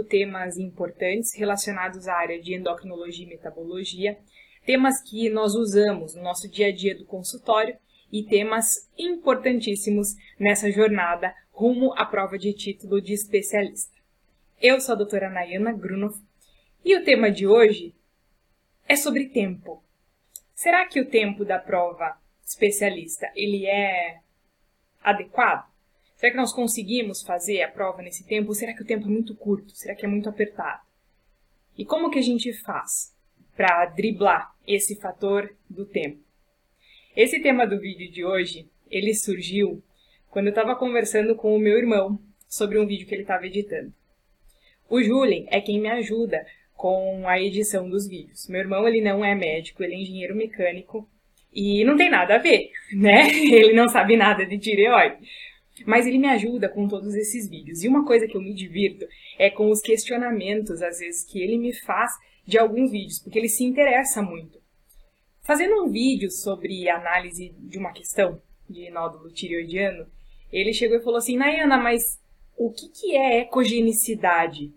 temas importantes relacionados à área de endocrinologia e metabologia, temas que nós usamos no nosso dia a dia do consultório e temas importantíssimos nessa jornada rumo à prova de título de especialista. Eu sou a doutora Nayana Grunoff e o tema de hoje é sobre tempo. Será que o tempo da prova especialista ele é adequado? Será que nós conseguimos fazer a prova nesse tempo? Ou será que o tempo é muito curto? Será que é muito apertado? E como que a gente faz para driblar esse fator do tempo? Esse tema do vídeo de hoje, ele surgiu quando eu estava conversando com o meu irmão sobre um vídeo que ele estava editando. O Julien é quem me ajuda com a edição dos vídeos. Meu irmão, ele não é médico, ele é engenheiro mecânico e não tem nada a ver, né? Ele não sabe nada de tireoide. Mas ele me ajuda com todos esses vídeos. E uma coisa que eu me divirto é com os questionamentos, às vezes, que ele me faz de alguns vídeos, porque ele se interessa muito. Fazendo um vídeo sobre análise de uma questão de nódulo tireoidiano, ele chegou e falou assim: Nayana, mas o que, que é ecogenicidade?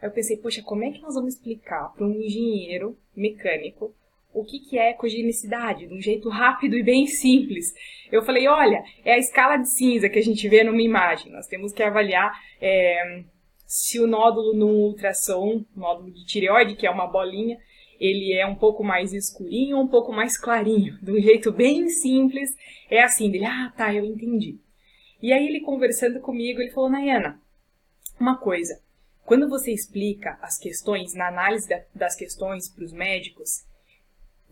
Aí eu pensei, poxa, como é que nós vamos explicar para um engenheiro mecânico o que, que é ecogenicidade, de um jeito rápido e bem simples. Eu falei, olha, é a escala de cinza que a gente vê numa imagem. Nós temos que avaliar é, se o nódulo no ultrassom, nódulo de tireoide, que é uma bolinha, ele é um pouco mais escurinho ou um pouco mais clarinho. De um jeito bem simples, é assim, dele, ah, tá, eu entendi. E aí ele conversando comigo, ele falou, Nayana, uma coisa, quando você explica as questões, na análise das questões para os médicos,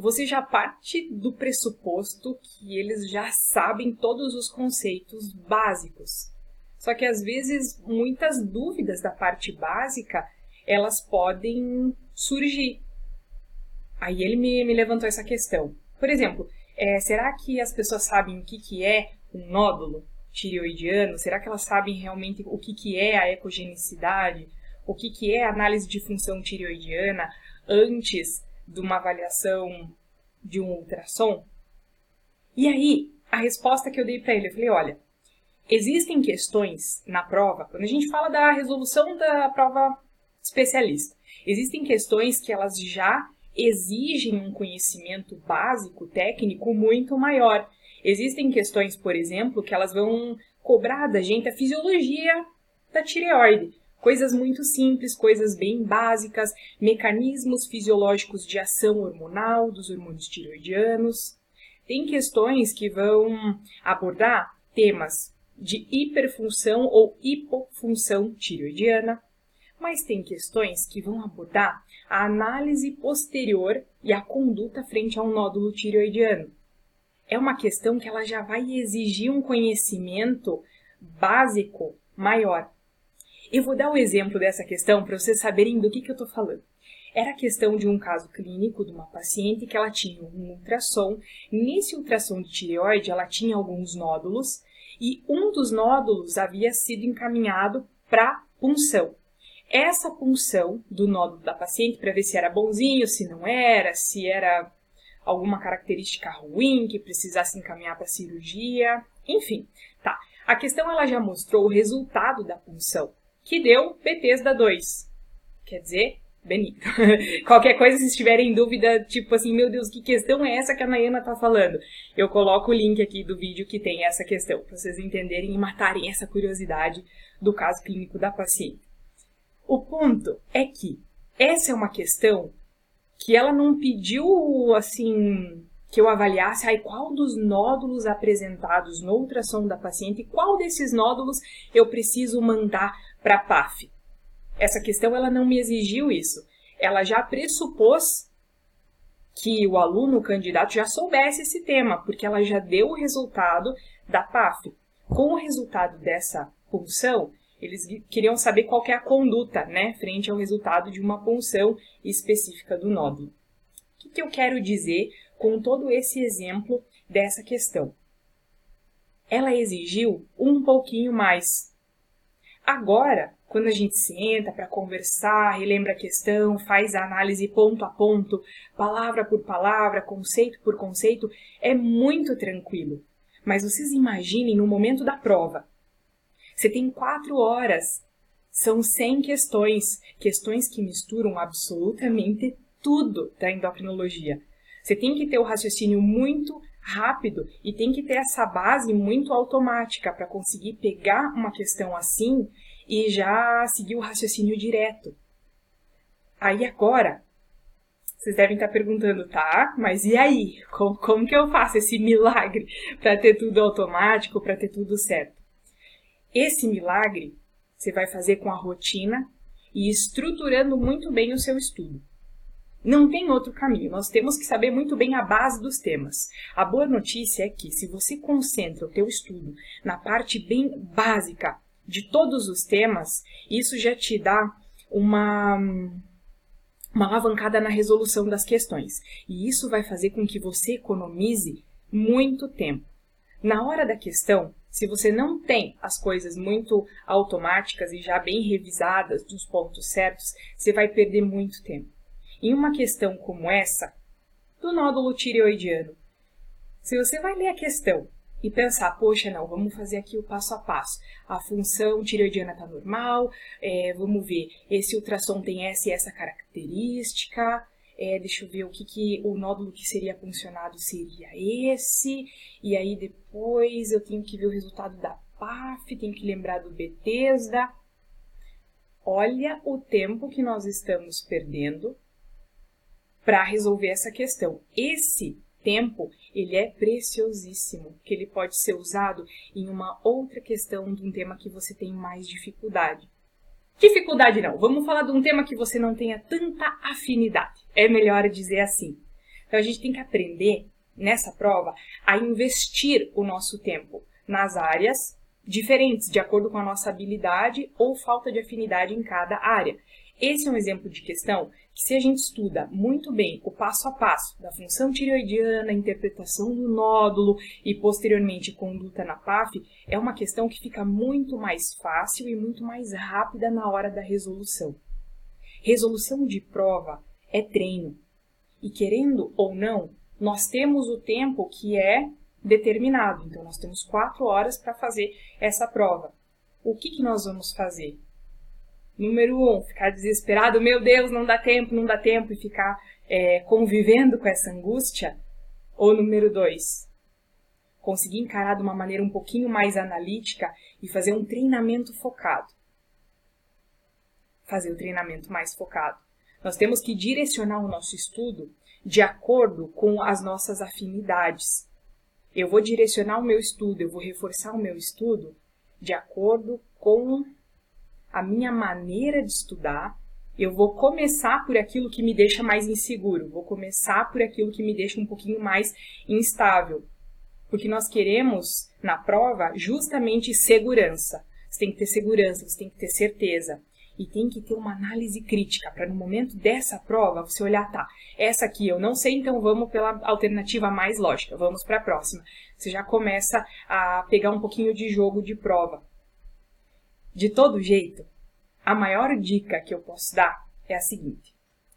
você já parte do pressuposto que eles já sabem todos os conceitos básicos. Só que às vezes muitas dúvidas da parte básica elas podem surgir. Aí ele me, me levantou essa questão. Por exemplo, é, será que as pessoas sabem o que, que é um nódulo tireoidiano? Será que elas sabem realmente o que, que é a ecogenicidade? O que, que é a análise de função tireoidiana antes de uma avaliação de um ultrassom? E aí, a resposta que eu dei para ele, eu falei, olha, existem questões na prova, quando a gente fala da resolução da prova especialista, existem questões que elas já exigem um conhecimento básico, técnico muito maior. Existem questões, por exemplo, que elas vão cobrar da gente a fisiologia da tireoide. Coisas muito simples, coisas bem básicas, mecanismos fisiológicos de ação hormonal dos hormônios tireoidianos. Tem questões que vão abordar temas de hiperfunção ou hipofunção tireoidiana, mas tem questões que vão abordar a análise posterior e a conduta frente a um nódulo tireoidiano. É uma questão que ela já vai exigir um conhecimento básico maior. Eu vou dar um exemplo dessa questão para vocês saberem do que, que eu estou falando. Era a questão de um caso clínico de uma paciente que ela tinha um ultrassom. Nesse ultrassom de tireoide, ela tinha alguns nódulos e um dos nódulos havia sido encaminhado para punção. Essa punção do nódulo da paciente para ver se era bonzinho, se não era, se era alguma característica ruim que precisasse encaminhar para cirurgia, enfim, tá. A questão ela já mostrou o resultado da punção que deu Bethesda 2. Quer dizer, benigno. Qualquer coisa, se estiverem em dúvida, tipo assim, meu Deus, que questão é essa que a Nayana tá falando? Eu coloco o link aqui do vídeo que tem essa questão, para vocês entenderem e matarem essa curiosidade do caso clínico da paciente. O ponto é que essa é uma questão que ela não pediu, assim, que eu avaliasse aí qual dos nódulos apresentados no ultrassom da paciente, qual desses nódulos eu preciso mandar para a PAF. Essa questão ela não me exigiu isso. Ela já pressupôs que o aluno, o candidato, já soubesse esse tema, porque ela já deu o resultado da PAF. Com o resultado dessa punção, eles queriam saber qual é a conduta, né, frente ao resultado de uma punção específica do nódulo. O que, que eu quero dizer com todo esse exemplo dessa questão? Ela exigiu um pouquinho mais Agora, quando a gente senta para conversar, relembra a questão, faz a análise ponto a ponto, palavra por palavra, conceito por conceito, é muito tranquilo. Mas vocês imaginem no momento da prova. Você tem quatro horas São 100 questões, questões que misturam absolutamente tudo da endocrinologia. Você tem que ter o raciocínio muito rápido e tem que ter essa base muito automática para conseguir pegar uma questão assim e já seguir o raciocínio direto. Aí agora, vocês devem estar perguntando, tá? Mas e aí? Como, como que eu faço esse milagre para ter tudo automático, para ter tudo certo? Esse milagre você vai fazer com a rotina e estruturando muito bem o seu estudo. Não tem outro caminho, nós temos que saber muito bem a base dos temas. A boa notícia é que se você concentra o teu estudo na parte bem básica de todos os temas, isso já te dá uma uma alavancada na resolução das questões. E isso vai fazer com que você economize muito tempo. Na hora da questão, se você não tem as coisas muito automáticas e já bem revisadas dos pontos certos, você vai perder muito tempo. Em uma questão como essa, do nódulo tireoidiano, se você vai ler a questão e pensar, poxa, não, vamos fazer aqui o passo a passo. A função tireoidiana está normal, é, vamos ver, esse ultrassom tem essa e essa característica, é, deixa eu ver o que, que o nódulo que seria funcionado seria esse, e aí depois eu tenho que ver o resultado da PAF, tenho que lembrar do Bethesda. Olha o tempo que nós estamos perdendo para resolver essa questão. Esse tempo, ele é preciosíssimo, que ele pode ser usado em uma outra questão de um tema que você tem mais dificuldade. Dificuldade não, vamos falar de um tema que você não tenha tanta afinidade. É melhor dizer assim. Então a gente tem que aprender nessa prova a investir o nosso tempo nas áreas diferentes, de acordo com a nossa habilidade ou falta de afinidade em cada área. Esse é um exemplo de questão que, se a gente estuda muito bem o passo a passo da função tireoidiana, interpretação do nódulo e posteriormente conduta na PAF, é uma questão que fica muito mais fácil e muito mais rápida na hora da resolução. Resolução de prova é treino. E querendo ou não, nós temos o tempo que é determinado. Então, nós temos quatro horas para fazer essa prova. O que, que nós vamos fazer? Número um, ficar desesperado, meu Deus, não dá tempo, não dá tempo, e ficar é, convivendo com essa angústia. Ou número dois, conseguir encarar de uma maneira um pouquinho mais analítica e fazer um treinamento focado. Fazer o treinamento mais focado. Nós temos que direcionar o nosso estudo de acordo com as nossas afinidades. Eu vou direcionar o meu estudo, eu vou reforçar o meu estudo de acordo com a minha maneira de estudar, eu vou começar por aquilo que me deixa mais inseguro, vou começar por aquilo que me deixa um pouquinho mais instável. Porque nós queremos, na prova, justamente segurança. Você tem que ter segurança, você tem que ter certeza. E tem que ter uma análise crítica, para no momento dessa prova você olhar, tá, essa aqui eu não sei, então vamos pela alternativa mais lógica, vamos para a próxima. Você já começa a pegar um pouquinho de jogo de prova. De todo jeito, a maior dica que eu posso dar é a seguinte: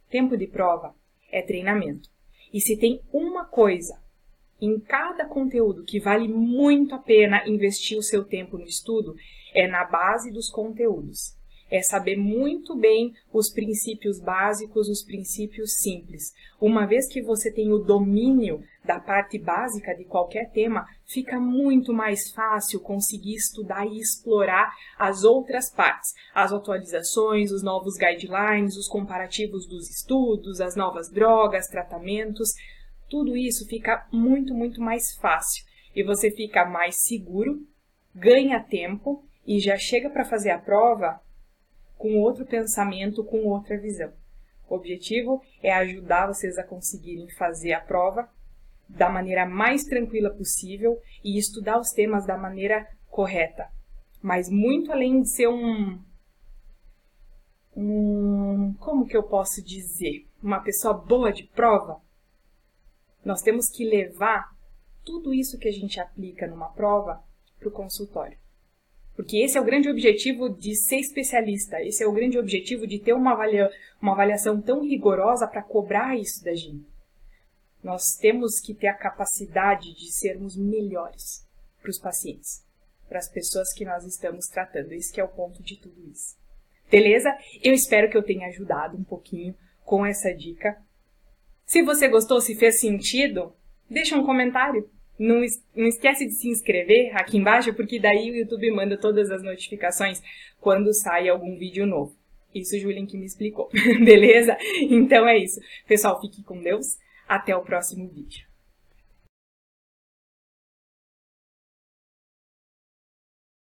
tempo de prova é treinamento. E se tem uma coisa em cada conteúdo que vale muito a pena investir o seu tempo no estudo, é na base dos conteúdos é saber muito bem os princípios básicos, os princípios simples. Uma vez que você tem o domínio da parte básica de qualquer tema, fica muito mais fácil conseguir estudar e explorar as outras partes, as atualizações, os novos guidelines, os comparativos dos estudos, as novas drogas, tratamentos. Tudo isso fica muito, muito mais fácil e você fica mais seguro, ganha tempo e já chega para fazer a prova com outro pensamento, com outra visão. O objetivo é ajudar vocês a conseguirem fazer a prova da maneira mais tranquila possível e estudar os temas da maneira correta. Mas muito além de ser um um como que eu posso dizer, uma pessoa boa de prova, nós temos que levar tudo isso que a gente aplica numa prova para o consultório. Porque esse é o grande objetivo de ser especialista, esse é o grande objetivo de ter uma, avalia, uma avaliação tão rigorosa para cobrar isso da gente. Nós temos que ter a capacidade de sermos melhores para os pacientes, para as pessoas que nós estamos tratando. Esse é o ponto de tudo isso. Beleza? Eu espero que eu tenha ajudado um pouquinho com essa dica. Se você gostou, se fez sentido, deixa um comentário. Não, não esquece de se inscrever aqui embaixo, porque daí o YouTube manda todas as notificações quando sai algum vídeo novo. Isso o Julian que me explicou, beleza? Então é isso. Pessoal, fique com Deus. Até o próximo vídeo.